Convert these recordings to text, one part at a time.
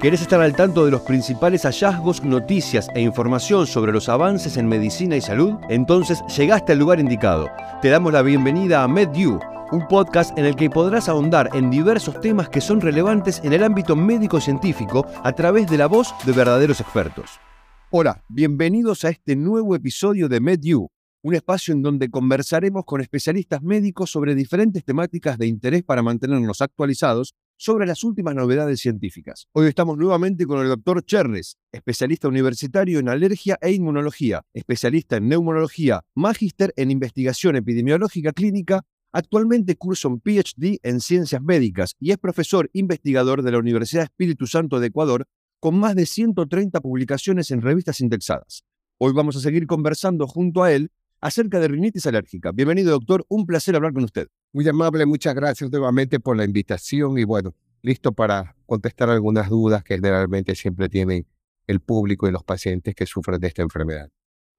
¿Querés estar al tanto de los principales hallazgos, noticias e información sobre los avances en medicina y salud? Entonces llegaste al lugar indicado. Te damos la bienvenida a MedU, un podcast en el que podrás ahondar en diversos temas que son relevantes en el ámbito médico-científico a través de la voz de verdaderos expertos. Hola, bienvenidos a este nuevo episodio de MedU, un espacio en donde conversaremos con especialistas médicos sobre diferentes temáticas de interés para mantenernos actualizados sobre las últimas novedades científicas. Hoy estamos nuevamente con el doctor Cherres, especialista universitario en alergia e inmunología, especialista en neumología, magíster en investigación epidemiológica clínica, actualmente cursa un PhD en ciencias médicas y es profesor investigador de la Universidad Espíritu Santo de Ecuador con más de 130 publicaciones en revistas indexadas. Hoy vamos a seguir conversando junto a él acerca de rinitis alérgica. Bienvenido, doctor. Un placer hablar con usted. Muy amable, muchas gracias nuevamente por la invitación y bueno, listo para contestar algunas dudas que generalmente siempre tienen el público y los pacientes que sufren de esta enfermedad.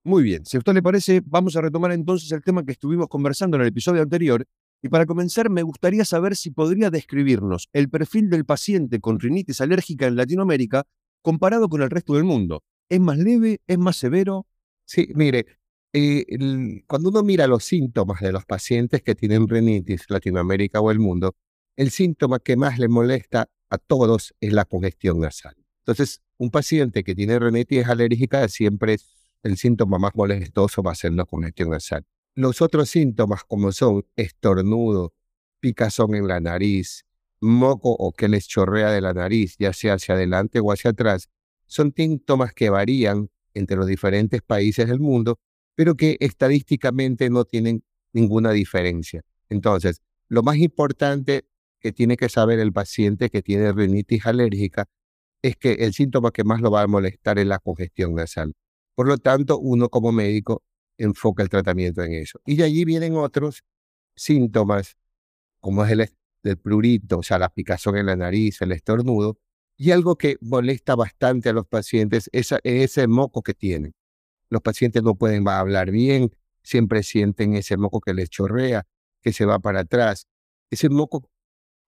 Muy bien, si a usted le parece, vamos a retomar entonces el tema que estuvimos conversando en el episodio anterior. Y para comenzar, me gustaría saber si podría describirnos el perfil del paciente con rinitis alérgica en Latinoamérica comparado con el resto del mundo. ¿Es más leve? ¿Es más severo? Sí, mire, eh, cuando uno mira los síntomas de los pacientes que tienen rinitis, Latinoamérica o el mundo, el síntoma que más le molesta a todos es la congestión nasal. Entonces, un paciente que tiene rinitis alérgica siempre el síntoma más molestoso va a ser la congestión nasal. Los otros síntomas como son estornudo, picazón en la nariz, moco o que les chorrea de la nariz, ya sea hacia adelante o hacia atrás, son síntomas que varían entre los diferentes países del mundo pero que estadísticamente no tienen ninguna diferencia. Entonces, lo más importante que tiene que saber el paciente que tiene rinitis alérgica es que el síntoma que más lo va a molestar es la congestión nasal. Por lo tanto, uno como médico enfoca el tratamiento en eso. Y de allí vienen otros síntomas, como es el, el prurito, o sea, la picazón en la nariz, el estornudo, y algo que molesta bastante a los pacientes es ese moco que tienen los pacientes no pueden hablar bien, siempre sienten ese moco que les chorrea, que se va para atrás. Ese moco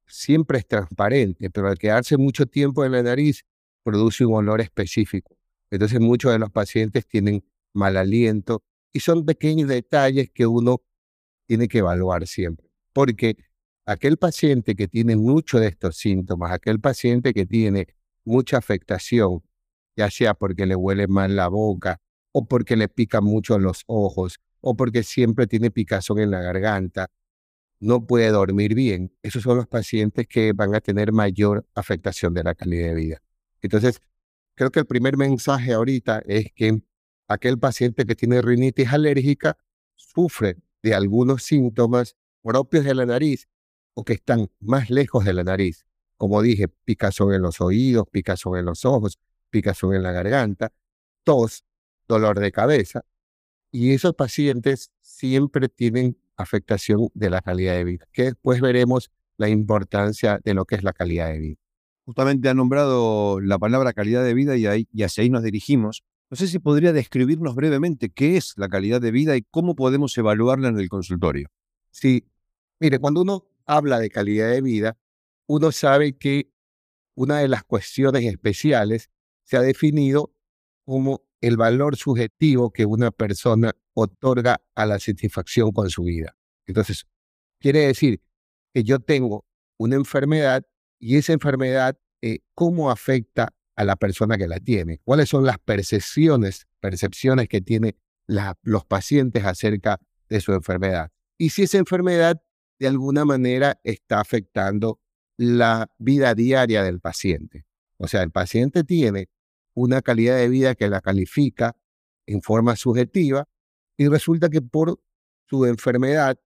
siempre es transparente, pero al quedarse mucho tiempo en la nariz produce un olor específico. Entonces muchos de los pacientes tienen mal aliento y son pequeños detalles que uno tiene que evaluar siempre. Porque aquel paciente que tiene muchos de estos síntomas, aquel paciente que tiene mucha afectación, ya sea porque le huele mal la boca, o porque le pican mucho los ojos, o porque siempre tiene picazón en la garganta, no puede dormir bien. Esos son los pacientes que van a tener mayor afectación de la calidad de vida. Entonces, creo que el primer mensaje ahorita es que aquel paciente que tiene rinitis alérgica sufre de algunos síntomas propios de la nariz o que están más lejos de la nariz. Como dije, picazón en los oídos, picazón en los ojos, picazón en la garganta, tos, dolor de cabeza. Y esos pacientes siempre tienen afectación de la calidad de vida, que después veremos la importancia de lo que es la calidad de vida. Justamente ha nombrado la palabra calidad de vida y, ahí, y hacia ahí nos dirigimos. No sé si podría describirnos brevemente qué es la calidad de vida y cómo podemos evaluarla en el consultorio. Sí, mire, cuando uno habla de calidad de vida, uno sabe que una de las cuestiones especiales se ha definido como el valor subjetivo que una persona otorga a la satisfacción con su vida. Entonces, quiere decir que yo tengo una enfermedad y esa enfermedad, eh, ¿cómo afecta a la persona que la tiene? ¿Cuáles son las percepciones, percepciones que tienen los pacientes acerca de su enfermedad? Y si esa enfermedad de alguna manera está afectando la vida diaria del paciente. O sea, el paciente tiene una calidad de vida que la califica en forma subjetiva y resulta que por su enfermedad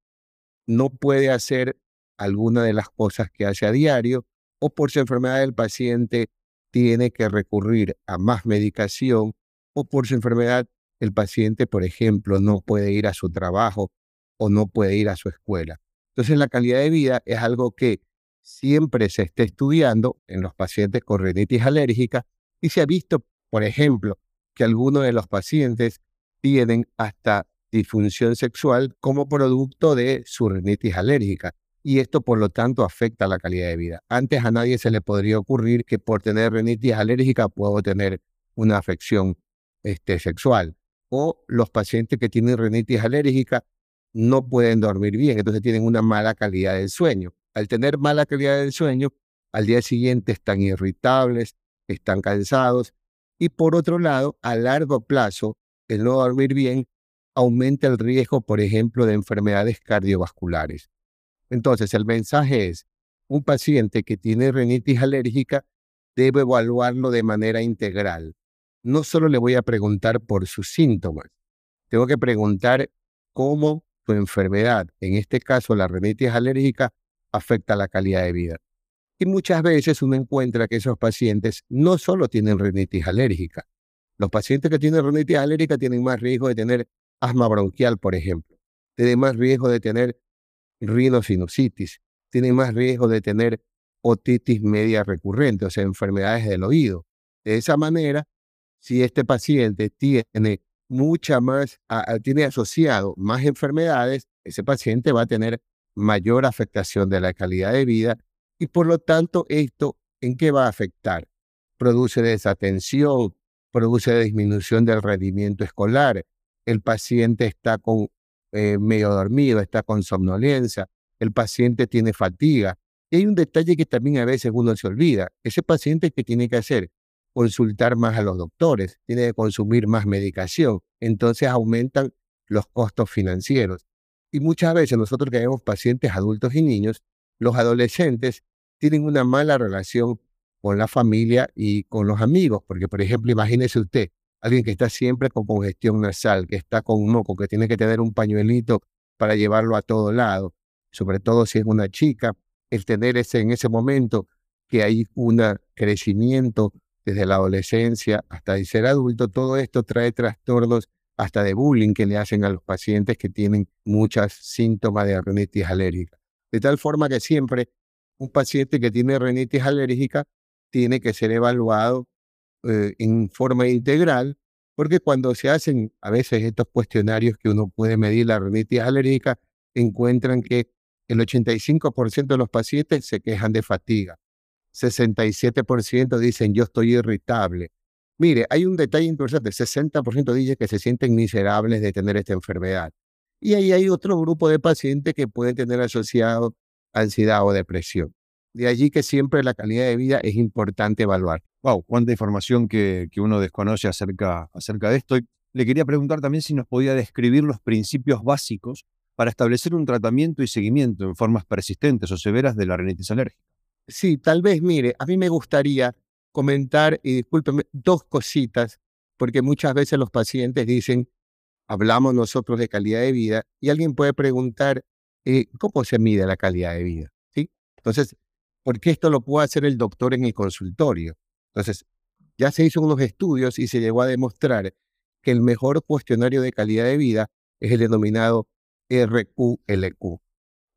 no puede hacer alguna de las cosas que hace a diario o por su enfermedad el paciente tiene que recurrir a más medicación o por su enfermedad el paciente, por ejemplo, no puede ir a su trabajo o no puede ir a su escuela. Entonces la calidad de vida es algo que siempre se está estudiando en los pacientes con rinitis alérgica y se ha visto, por ejemplo, que algunos de los pacientes tienen hasta disfunción sexual como producto de su rinitis alérgica. y esto por lo tanto afecta la calidad de vida. Antes a nadie se le podría ocurrir que por tener rinitis alérgica puedo tener una afección este, sexual. O los pacientes que tienen rinitis alérgica no pueden dormir bien, entonces tienen una mala calidad del sueño. Al tener mala calidad del sueño, al día siguiente están irritables, están cansados y por otro lado, a largo plazo, el no dormir bien aumenta el riesgo, por ejemplo, de enfermedades cardiovasculares. Entonces, el mensaje es, un paciente que tiene rinitis alérgica debe evaluarlo de manera integral. No solo le voy a preguntar por sus síntomas, tengo que preguntar cómo su enfermedad, en este caso la rinitis alérgica, afecta la calidad de vida. Y muchas veces uno encuentra que esos pacientes no solo tienen rinitis alérgica. Los pacientes que tienen rinitis alérgica tienen más riesgo de tener asma bronquial, por ejemplo. Tienen más riesgo de tener rinosinusitis. Tienen más riesgo de tener otitis media recurrente, o sea, enfermedades del oído. De esa manera, si este paciente tiene mucha más, tiene asociado más enfermedades, ese paciente va a tener mayor afectación de la calidad de vida y por lo tanto esto en qué va a afectar? Produce desatención, produce disminución del rendimiento escolar, el paciente está con eh, medio dormido, está con somnolencia, el paciente tiene fatiga. Y hay un detalle que también a veces uno se olvida. Ese paciente que tiene que hacer consultar más a los doctores, tiene que consumir más medicación. Entonces aumentan los costos financieros. Y muchas veces nosotros que vemos pacientes adultos y niños, los adolescentes tienen una mala relación con la familia y con los amigos, porque por ejemplo, imagínese usted, alguien que está siempre con congestión nasal, que está con un moco, que tiene que tener un pañuelito para llevarlo a todo lado, sobre todo si es una chica, el tener ese en ese momento que hay un crecimiento desde la adolescencia hasta el ser adulto, todo esto trae trastornos hasta de bullying que le hacen a los pacientes que tienen muchos síntomas de rinitis alérgica. De tal forma que siempre un paciente que tiene rinitis alérgica tiene que ser evaluado eh, en forma integral, porque cuando se hacen a veces estos cuestionarios que uno puede medir la rinitis alérgica, encuentran que el 85% de los pacientes se quejan de fatiga, 67% dicen yo estoy irritable. Mire, hay un detalle interesante, 60% dice que se sienten miserables de tener esta enfermedad. Y ahí hay otro grupo de pacientes que pueden tener asociado ansiedad o depresión. De allí que siempre la calidad de vida es importante evaluar. Wow, cuánta información que, que uno desconoce acerca, acerca de esto. le quería preguntar también si nos podía describir los principios básicos para establecer un tratamiento y seguimiento en formas persistentes o severas de la rinitis alérgica. Sí, tal vez, mire, a mí me gustaría comentar, y discúlpeme, dos cositas, porque muchas veces los pacientes dicen, hablamos nosotros de calidad de vida, y alguien puede preguntar, eh, ¿cómo se mide la calidad de vida? ¿Sí? Entonces, ¿por qué esto lo puede hacer el doctor en el consultorio? Entonces, ya se hizo unos estudios y se llegó a demostrar que el mejor cuestionario de calidad de vida es el denominado RQLQ.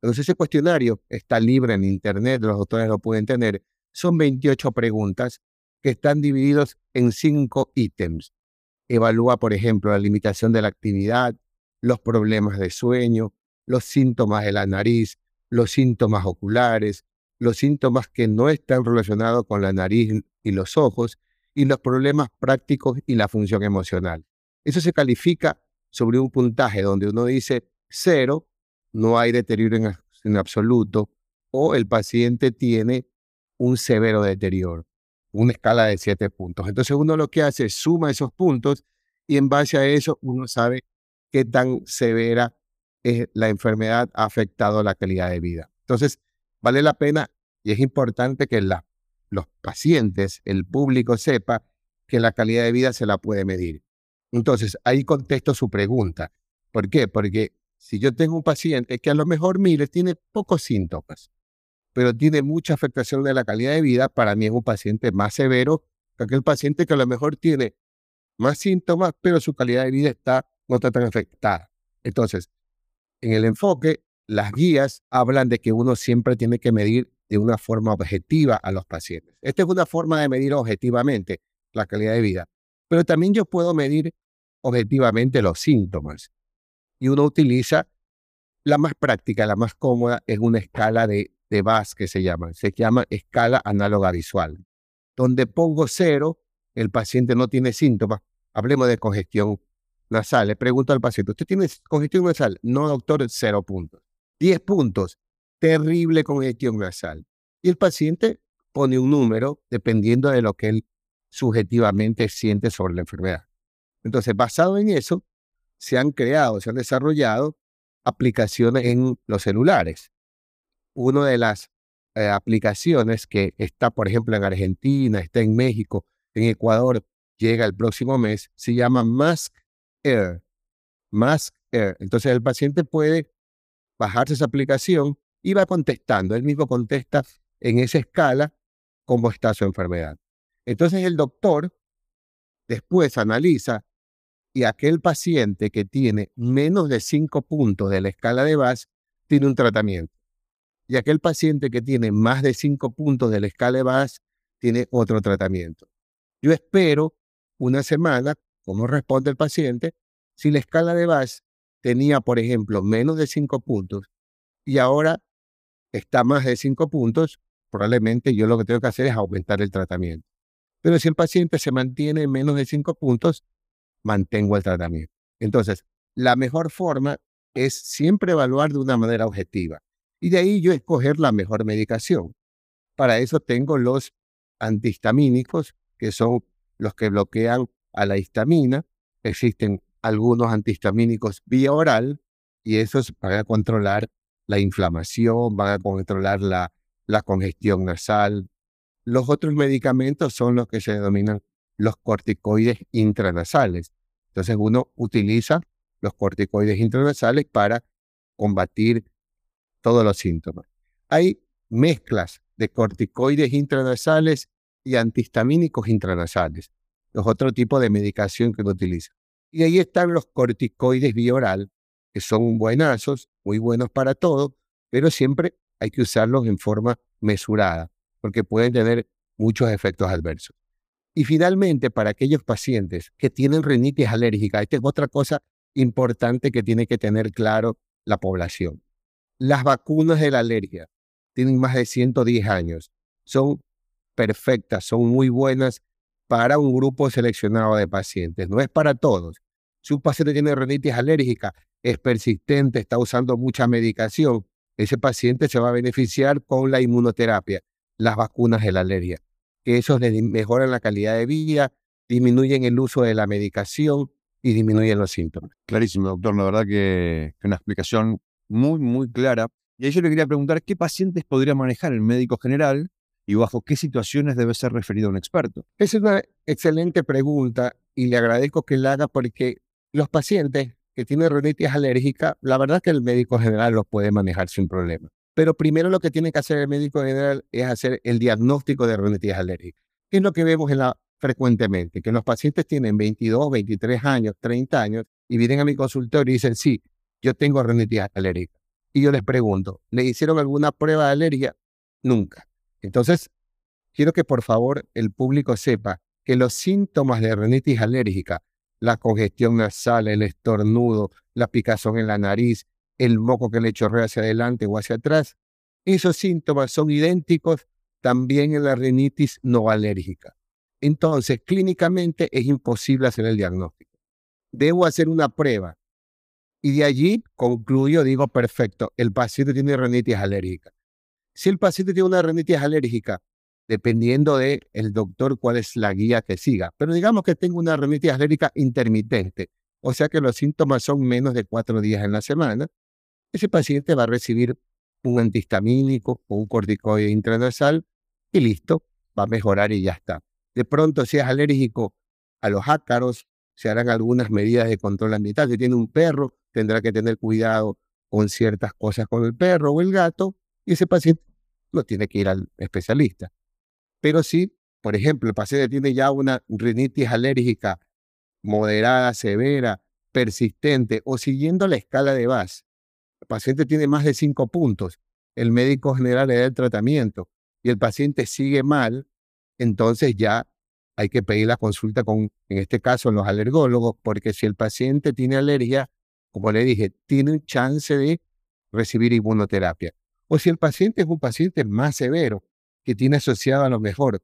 Entonces, ese cuestionario está libre en Internet, los doctores lo pueden tener. Son 28 preguntas que están divididos en cinco ítems. Evalúa, por ejemplo, la limitación de la actividad, los problemas de sueño, los síntomas de la nariz, los síntomas oculares, los síntomas que no están relacionados con la nariz y los ojos, y los problemas prácticos y la función emocional. Eso se califica sobre un puntaje donde uno dice cero, no hay deterioro en, absoluto, o el paciente tiene un severo deterioro, una escala de siete puntos. Entonces uno lo que hace es suma esos puntos y en base a eso uno sabe qué tan severa es la enfermedad ha afectado la calidad de vida. Entonces, vale la pena y es importante que los pacientes, el público sepa que la calidad de vida se la puede medir. Entonces, ahí contesto su pregunta. ¿Por qué? Porque si yo tengo un paciente que a lo mejor, mire, tiene pocos síntomas, pero tiene mucha afectación de la calidad de vida, para mí es un paciente más severo que aquel paciente que a lo mejor tiene más síntomas, pero su calidad de vida está, no está tan afectada. Entonces, en el enfoque, las guías hablan de que uno siempre tiene que medir de una forma objetiva a los pacientes. Esta es una forma de medir objetivamente la calidad de vida, pero también yo puedo medir objetivamente los síntomas y uno utiliza La más práctica, la más cómoda, es una escala de, de VAS que se llama. Se llama escala análoga visual, donde pongo cero, el paciente no tiene síntomas. Hablemos de congestión nasal. Le pregunto al paciente, ¿usted tiene congestión nasal? No, doctor, cero puntos. Diez puntos, terrible congestión nasal. Y el paciente pone un número dependiendo de lo que él subjetivamente siente sobre la enfermedad. Entonces, basado en eso, se han creado, se han desarrollado aplicaciones en los celulares. Una de las eh, aplicaciones que está, por ejemplo, en Argentina, está en México, en Ecuador, llega el próximo mes, se llama Mask Air. Mask Air. Entonces el paciente puede bajarse esa aplicación y va contestando. Él mismo contesta en esa escala cómo está su enfermedad. Entonces el doctor después analiza y aquel paciente que tiene menos de 5 puntos de la escala de VAS tiene un tratamiento. Y aquel paciente que tiene más de 5 puntos de la escala de VAS tiene otro tratamiento. Yo espero una semana, cómo responde el paciente, si la escala de VAS tenía, por ejemplo, menos de 5 puntos y ahora está más de 5 puntos, probablemente yo lo que tengo que hacer es aumentar el tratamiento. Pero si el paciente se mantiene en menos de 5 puntos, mantengo el tratamiento. Entonces, la mejor forma es siempre evaluar de una manera objetiva. Y de ahí yo escoger la mejor medicación. Para eso tengo los antihistamínicos, que son los que bloquean a la histamina. Existen algunos antihistamínicos vía oral y esos van a controlar la inflamación, van a controlar la, congestión nasal. Los otros medicamentos son los que se denominan los corticoides intranasales. Entonces uno utiliza los corticoides intranasales para combatir todos los síntomas. Hay mezclas de corticoides intranasales y antihistamínicos intranasales, los otro tipo de medicación que uno utiliza. Y ahí están los corticoides bioral, que son buenazos, muy buenos para todo, pero siempre hay que usarlos en forma mesurada, porque pueden tener muchos efectos adversos. Y finalmente, para aquellos pacientes que tienen rinitis alérgica, esta es otra cosa importante que tiene que tener claro la población. Las vacunas de la alergia tienen más de 110 años, son perfectas, son muy buenas para un grupo seleccionado de pacientes, no es para todos. Si un paciente tiene rinitis alérgica, es persistente, está usando mucha medicación, ese paciente se va a beneficiar con la inmunoterapia, las vacunas de la alergia que esos mejoran la calidad de vida, disminuyen el uso de la medicación y disminuyen los síntomas. Clarísimo, doctor. La verdad que una explicación muy, muy clara. Y ahí yo le quería preguntar qué pacientes podría manejar el médico general y bajo qué situaciones debe ser referido un experto. Esa es una excelente pregunta y le agradezco que la haga porque los pacientes que tienen rinitis alérgica, la verdad es que el médico general los puede manejar sin problema. Pero primero lo que tiene que hacer el médico general es hacer el diagnóstico de rinitis alérgica. ¿Qué es lo que vemos frecuentemente? Que los pacientes tienen 22, 23 años, 30 años y vienen a mi consultorio y dicen, sí, yo tengo rinitis alérgica. Y yo les pregunto, ¿le hicieron alguna prueba de alergia? Nunca. Entonces, quiero que por favor el público sepa que los síntomas de rinitis alérgica, la congestión nasal, el estornudo, la picazón en la nariz, el moco que le chorrea hacia adelante o hacia atrás. Esos síntomas son idénticos también en la rinitis no alérgica. Entonces, clínicamente es imposible hacer el diagnóstico. Debo hacer una prueba y de allí concluyo, digo, perfecto, el paciente tiene rinitis alérgica. Si el paciente tiene una rinitis alérgica, dependiendo del el doctor cuál es la guía que siga, pero digamos que tengo una rinitis alérgica intermitente, o sea que los síntomas son menos de cuatro días en la semana, ese paciente va a recibir un antihistamínico o un corticoide intranasal y listo, va a mejorar y ya está. De pronto, si es alérgico a los ácaros, se harán algunas medidas de control ambiental. Si tiene un perro, tendrá que tener cuidado con ciertas cosas con el perro o el gato ese paciente no tiene que ir al especialista. Pero si, por ejemplo, el paciente tiene ya una rinitis alérgica moderada, severa, persistente o siguiendo la escala de VAS, el paciente tiene más de cinco puntos, el médico general le da el tratamiento y el paciente sigue mal, entonces ya hay que pedir la consulta con, en este caso, los alergólogos, porque si el paciente tiene alergia, como le dije, tiene chance de recibir inmunoterapia. O si el paciente es un paciente más severo, que tiene asociado a lo mejor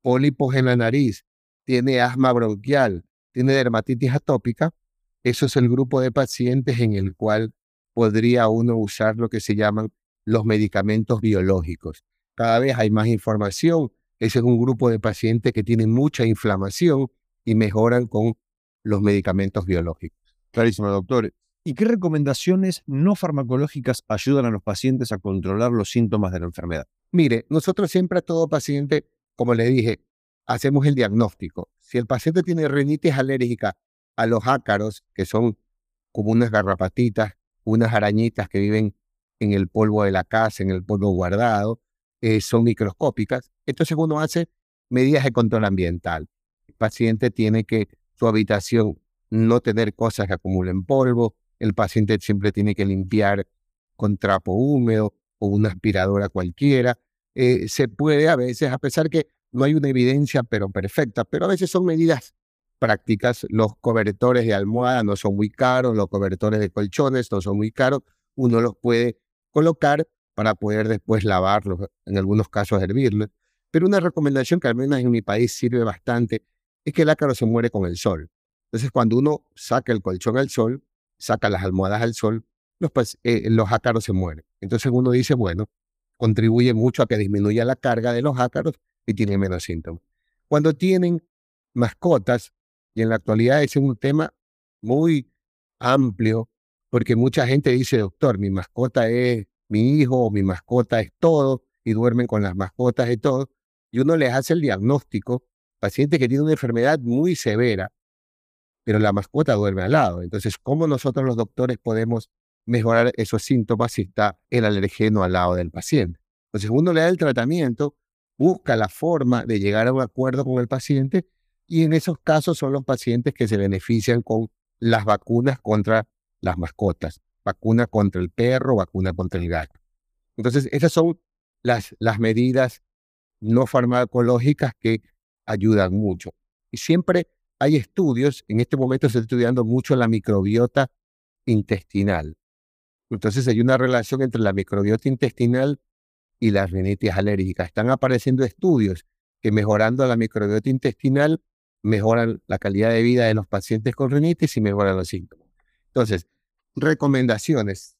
pólipos en la nariz, tiene asma bronquial, tiene dermatitis atópica, eso es el grupo de pacientes en el cual podría uno usar lo que se llaman los medicamentos biológicos. Cada vez hay más información. Ese es un grupo de pacientes que tienen mucha inflamación y mejoran con los medicamentos biológicos. Clarísimo, doctor. ¿Y qué recomendaciones no farmacológicas ayudan a los pacientes a controlar los síntomas de la enfermedad? Mire, nosotros siempre a todo paciente, como le dije, hacemos el diagnóstico. Si el paciente tiene rinitis alérgica a los ácaros, que son como unas garrapatitas, unas arañitas que viven en el polvo de la casa, en el polvo guardado, eh, son microscópicas. Entonces uno hace medidas de control ambiental. El paciente tiene que su habitación no tener cosas que acumulen polvo, el paciente siempre tiene que limpiar con trapo húmedo o una aspiradora cualquiera. Eh, se puede a veces, a pesar que no hay una evidencia pero perfecta, pero a veces son medidas prácticas. Los cobertores de almohada no son muy caros, los cobertores de colchones no son muy caros. Uno los puede colocar para poder después lavarlos, en algunos casos hervirlos. Pero una recomendación que al menos en mi país sirve bastante es que el ácaro se muere con el sol. Entonces, cuando uno saca el colchón al sol, saca las almohadas al sol, los, eh, los ácaros se mueren. Entonces uno dice, bueno, contribuye mucho a que disminuya la carga de los ácaros y tiene menos síntomas. Cuando tienen mascotas, y en la actualidad es un tema muy amplio, porque mucha gente dice, doctor, mi mascota es mi hijo o mi mascota es todo, y duermen con las mascotas y todo, y uno les hace el diagnóstico, paciente que tiene una enfermedad muy severa, pero la mascota duerme al lado. Entonces, ¿cómo nosotros los doctores podemos mejorar esos síntomas si está el alergeno al lado del paciente? Entonces, uno le da el tratamiento, busca la forma de llegar a un acuerdo con el paciente y en esos casos son los pacientes que se benefician con las vacunas contra las mascotas, vacuna contra el perro, vacuna contra el gato. Entonces, esas son las, las medidas no farmacológicas que ayudan mucho. Y siempre hay estudios, en este momento se está estudiando mucho la microbiota intestinal. Entonces hay una relación entre la microbiota intestinal y la rinitis alérgica. Están apareciendo estudios que mejorando la microbiota intestinal mejoran la calidad de vida de los pacientes con rinitis y mejoran los síntomas. Entonces, recomendaciones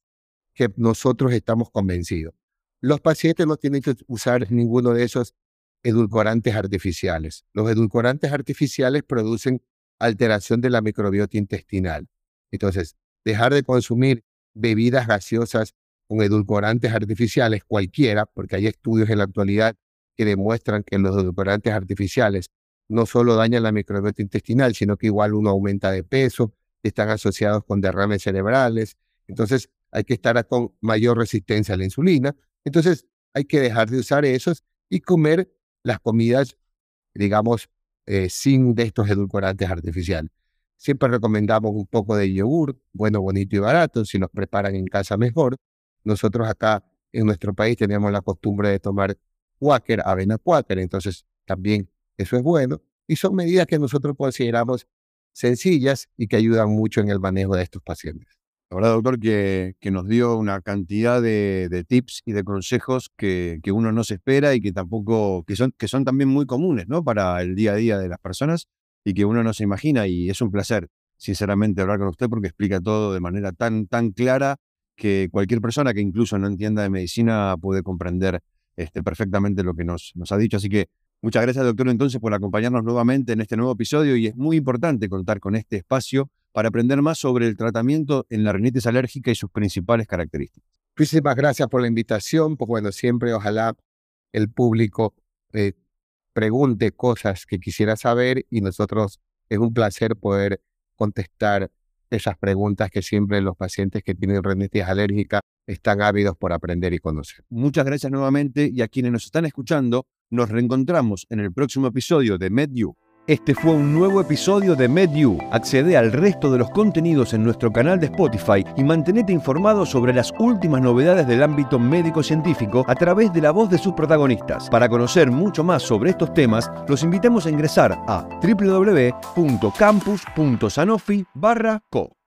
que nosotros estamos convencidos. Los pacientes no tienen que usar ninguno de esos edulcorantes artificiales. Los edulcorantes artificiales producen alteración de la microbiota intestinal. Entonces, dejar de consumir bebidas gaseosas con edulcorantes artificiales, cualquiera, porque hay estudios en la actualidad que demuestran que los edulcorantes artificiales no solo dañan la microbiota intestinal, sino que igual uno aumenta de peso, están asociados con derrames cerebrales. Entonces, hay que estar con mayor resistencia a la insulina. Entonces, hay que dejar de usar esos y comer las comidas, digamos, eh, sin de estos edulcorantes artificiales. Siempre recomendamos un poco de yogur, bueno, bonito y barato, si nos preparan en casa mejor. Nosotros acá en nuestro país tenemos la costumbre de tomar Quaker, avena Quaker, entonces también eso es bueno. Y son medidas que nosotros consideramos sencillas y que ayudan mucho en el manejo de estos pacientes. La verdad, doctor, que, nos dio una cantidad de, tips y de consejos que, uno no se espera y que tampoco, que son, que son también muy comunes, ¿no? Para el día a día de las personas y que uno no se imagina. Y es un placer, sinceramente, hablar con usted porque explica todo de manera tan, tan clara que cualquier persona que incluso no entienda de medicina puede comprender este, perfectamente lo que nos ha dicho. Así que muchas gracias, doctor, entonces, por acompañarnos nuevamente en este nuevo episodio y es muy importante contar con este espacio para aprender más sobre el tratamiento en la rinitis alérgica y sus principales características. Muchísimas gracias por la invitación. Pues bueno, siempre ojalá el público eh, pregunte cosas que quisiera saber y nosotros es un placer poder contestar esas preguntas que siempre los pacientes que tienen rinitis alérgica están ávidos por aprender y conocer. Muchas gracias nuevamente y a quienes nos están escuchando, nos reencontramos en el próximo episodio de MedU. Este fue un nuevo episodio de MedU. Accede al resto de los contenidos en nuestro canal de Spotify y mantenete informado sobre las últimas novedades del ámbito médico-científico a través de la voz de sus protagonistas. Para conocer mucho más sobre estos temas, los invitamos a ingresar a www.campus.sanofi.co.